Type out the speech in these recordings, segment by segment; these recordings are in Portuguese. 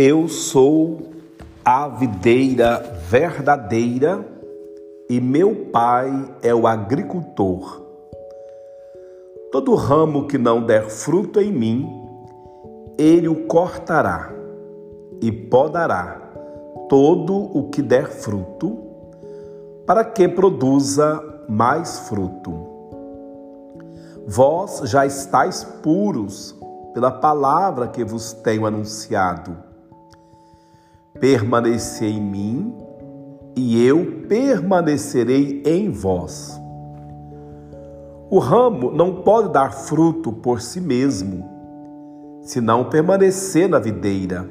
Eu sou a videira verdadeira e meu pai é o agricultor. Todo ramo que não der fruto em mim, ele o cortará e podará todo o que der fruto, para que produza mais fruto. Vós já estáis puros pela palavra que vos tenho anunciado. Permanecei em mim e eu permanecerei em vós. O ramo não pode dar fruto por si mesmo, se não permanecer na videira.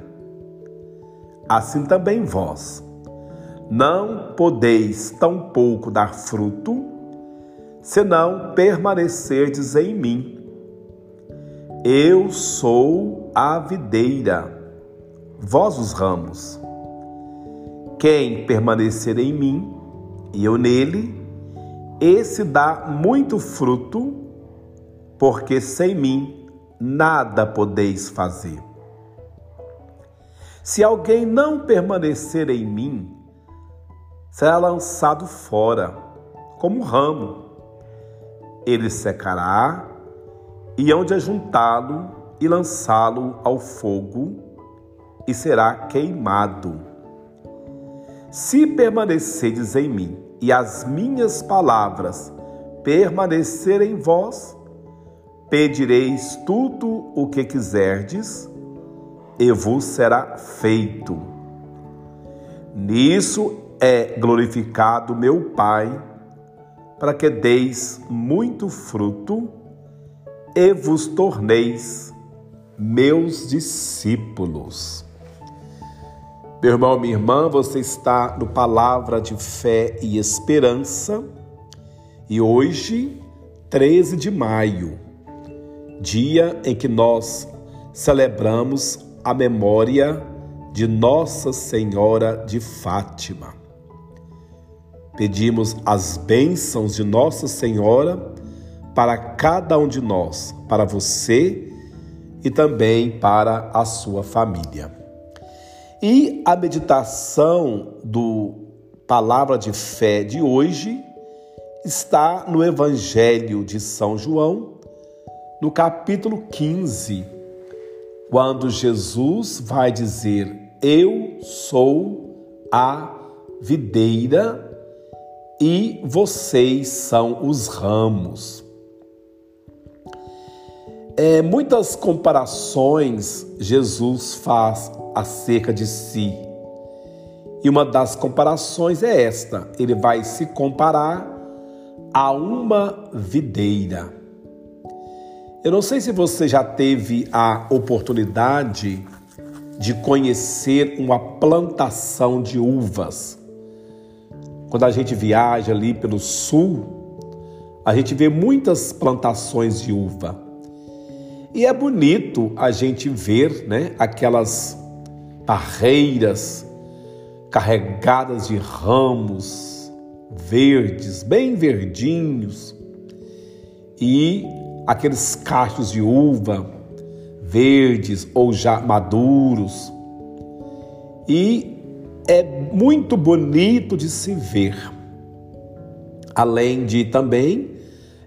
Assim também vós não podeis tampouco dar fruto, senão permanecerdes em mim. Eu sou a videira, vós os ramos. Quem permanecer em mim e eu nele, esse dá muito fruto, porque sem mim nada podeis fazer. Se alguém não permanecer em mim, será lançado fora, como um ramo. Ele secará e hão de ajuntá-lo e lançá-lo ao fogo, e será queimado. Se permanecerdes em mim e as minhas palavras permanecerem em vós, pedireis tudo o que quiserdes, e vos será feito. Nisso é glorificado meu Pai, para que deis muito fruto e vos torneis meus discípulos. Meu irmão, minha irmã, você está no Palavra de Fé e Esperança e hoje, 13 de maio, dia em que nós celebramos a memória de Nossa Senhora de Fátima. Pedimos as bênçãos de Nossa Senhora para cada um de nós, para você e também para a sua família. E a meditação do Palavra de Fé de hoje está no Evangelho de São João, no capítulo 15, quando Jesus vai dizer: Eu sou a videira e vocês são os ramos. É, muitas comparações Jesus faz acerca de si. E uma das comparações é esta: ele vai se comparar a uma videira. Eu não sei se você já teve a oportunidade de conhecer uma plantação de uvas. Quando a gente viaja ali pelo sul, a gente vê muitas plantações de uva. E é bonito a gente ver né, aquelas parreiras carregadas de ramos verdes, bem verdinhos, e aqueles cachos de uva verdes ou já maduros. E é muito bonito de se ver. Além de também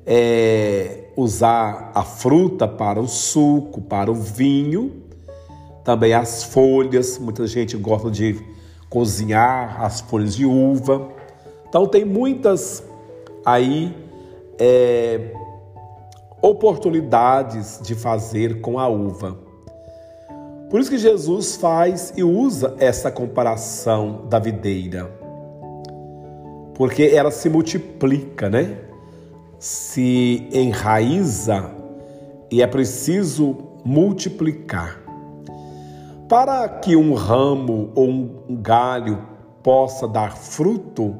é, usar a fruta para o suco, para o vinho, também as folhas, muita gente gosta de cozinhar as folhas de uva. Então tem muitas aí é, oportunidades de fazer com a uva. Por isso que Jesus faz e usa essa comparação da videira, porque ela se multiplica, né? se enraiza e é preciso multiplicar. Para que um ramo ou um galho possa dar fruto,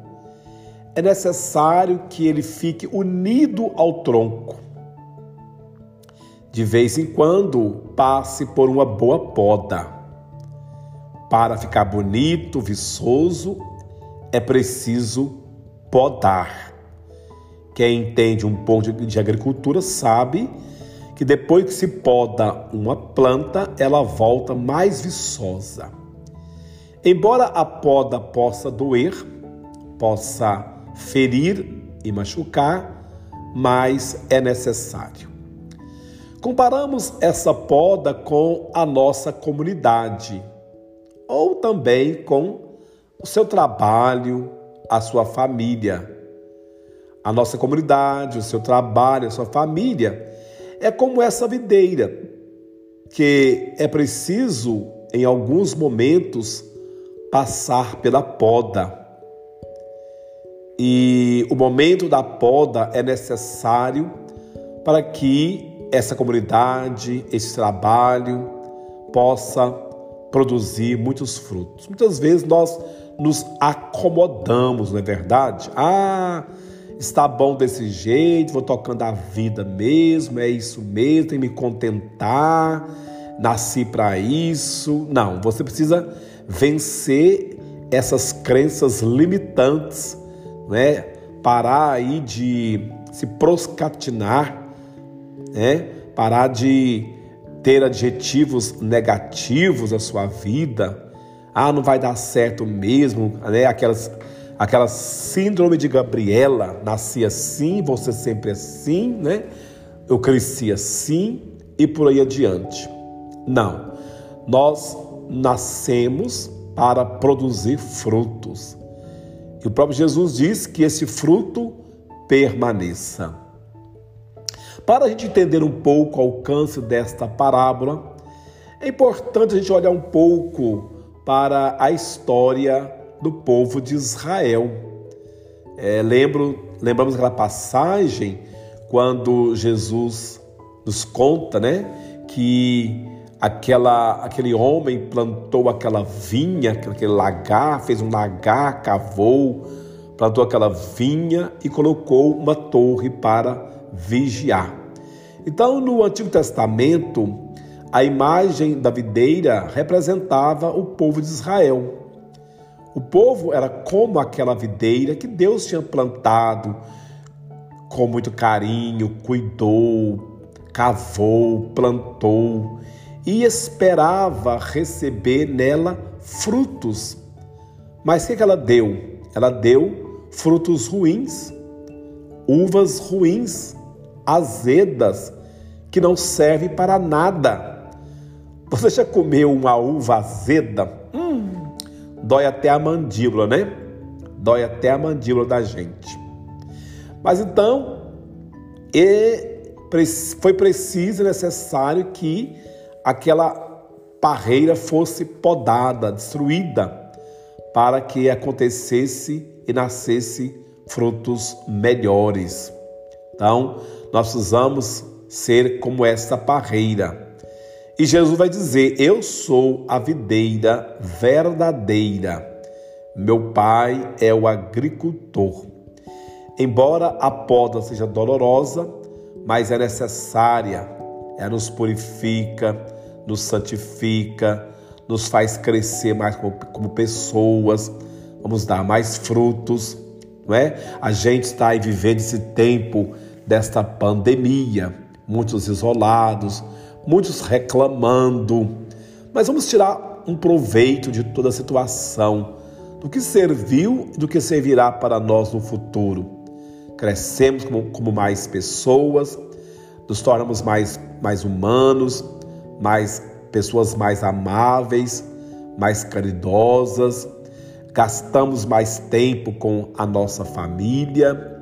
é necessário que ele fique unido ao tronco. De vez em quando, passe por uma boa poda. Para ficar bonito, viçoso, é preciso podar. Quem entende um pouco de, agricultura sabe que depois que se poda uma planta, ela volta mais viçosa. Embora a poda possa doer, possa ferir e machucar, mas é necessário. Comparamos essa poda com a nossa comunidade, ou também com o seu trabalho, a sua família. A nossa comunidade, o seu trabalho, a sua família é como essa videira, que é preciso, em alguns momentos, passar pela poda. E o momento da poda é necessário para que essa comunidade, esse trabalho possa produzir muitos frutos. Muitas vezes nós nos acomodamos, não é verdade? Ah, está bom desse jeito, vou tocando a vida mesmo, é isso mesmo, tem que me contentar, nasci para isso. Não, você precisa vencer essas crenças limitantes, né? Parar aí de se proscatinar, né? Parar de ter adjetivos negativos à sua vida. Ah, não vai dar certo mesmo, né? Aquelas aquela síndrome de Gabriela, nasci assim, você sempre assim, né? Eu cresci assim e por aí adiante. Não. Nós nascemos para produzir frutos. E o próprio Jesus diz que esse fruto permaneça. Para a gente entender um pouco o alcance desta parábola, é importante a gente olhar um pouco para a história do povo de Israel. É, lembro, lembramos aquela passagem quando Jesus nos conta, né, que aquela, aquele homem plantou aquela vinha, aquele lagar, fez um lagar, cavou, plantou aquela vinha e colocou uma torre para vigiar. Então, no Antigo Testamento, a imagem da videira representava o povo de Israel. O povo era como aquela videira que Deus tinha plantado com muito carinho, cuidou, cavou, plantou e esperava receber nela frutos. Mas o que ela deu? Ela deu frutos ruins, uvas ruins, azedas, que não servem para nada. Você já comeu uma uva azeda? Dói até a mandíbula, né? Dói até a mandíbula da gente. Mas então, foi preciso e necessário que aquela parreira fosse podada, destruída, para que acontecesse e nascesse frutos melhores. Então, nós precisamos ser como essa parreira e Jesus vai dizer: Eu sou a videira verdadeira, meu pai é o agricultor. Embora a poda seja dolorosa, mas é necessária, ela nos purifica, nos santifica, nos faz crescer mais como, como pessoas, vamos dar mais frutos, não é? A gente está aí vivendo esse tempo desta pandemia, muitos isolados, muitos reclamando. Mas vamos tirar um proveito de toda a situação, do que serviu e do que servirá para nós no futuro. Crescemos como, como mais pessoas, nos tornamos mais, mais humanos, mais pessoas mais amáveis, mais caridosas, gastamos mais tempo com a nossa família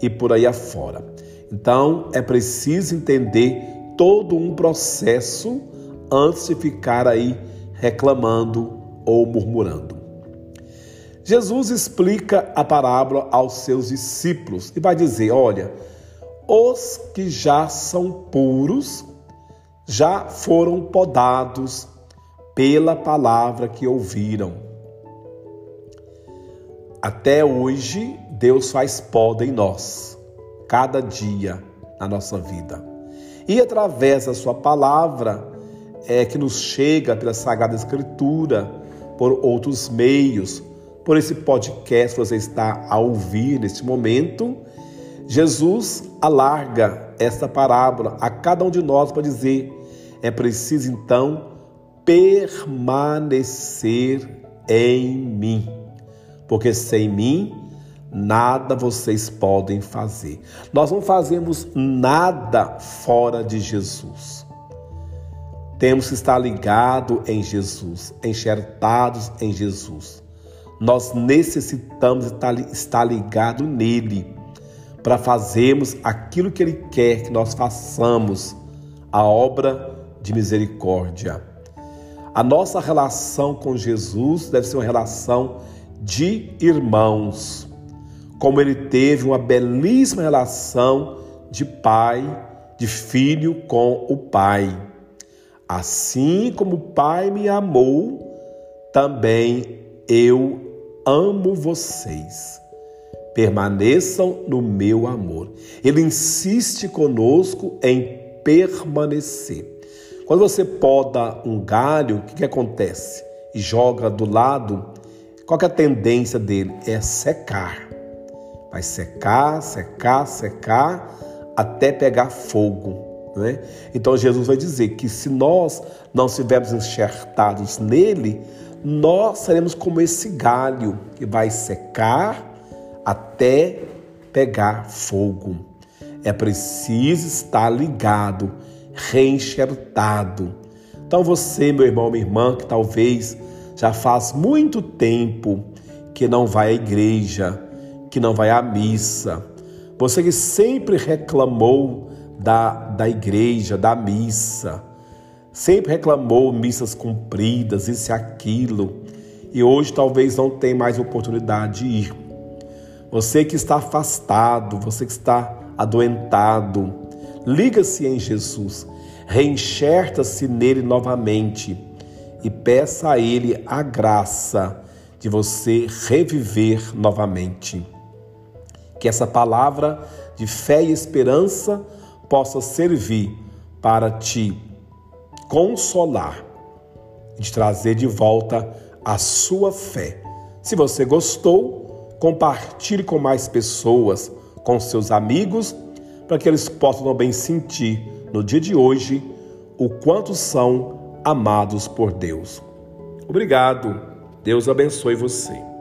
e por aí afora. Então é preciso entender todo um processo antes de ficar aí reclamando ou murmurando. Jesus explica a parábola aos seus discípulos e vai dizer: olha, os que já são puros já foram podados pela palavra que ouviram. Até hoje, Deus faz poda em nós, cada dia na nossa vida. E através da sua palavra, é, que nos chega pela Sagrada Escritura, por outros meios, por esse podcast que você está a ouvir neste momento, Jesus alarga esta parábola a cada um de nós para dizer: é preciso então permanecer em mim, porque sem mim nada vocês podem fazer. Nós não fazemos nada fora de Jesus. Temos que estar ligados em Jesus, enxertados em Jesus. Nós necessitamos estar ligados nele para fazermos aquilo que ele quer que nós façamos, a obra de misericórdia. A nossa relação com Jesus deve ser uma relação de irmãos, como ele teve uma belíssima relação de pai, de filho com o pai. Assim como o pai me amou, também eu amo vocês. Permaneçam no meu amor. Ele insiste conosco em permanecer. Quando você poda um galho, o que, que acontece? E joga do lado, qual é a tendência dele? É secar. Vai secar, secar, secar, até pegar fogo. Né? Então Jesus vai dizer que se nós não estivermos enxertados nele, nós seremos como esse galho que vai secar até pegar fogo. É preciso estar ligado reenxertado. Então você, meu irmão, minha irmã, que talvez já faz muito tempo que não vai à igreja, que não vai à missa, você que sempre reclamou da, da igreja, da missa, sempre reclamou missas cumpridas, isso e aquilo, e hoje talvez não tem mais oportunidade de ir. Você que está afastado, você que está adoentado, liga-se em Jesus, reenxerta-se nele novamente e peça a ele a graça de você reviver novamente. Que essa palavra de fé e esperança possa servir para te consolar e te trazer de volta a sua fé. Se você gostou, compartilhe com mais pessoas, com seus amigos para que eles possam também sentir no dia de hoje o quanto são amados por Deus. Obrigado. Deus abençoe você.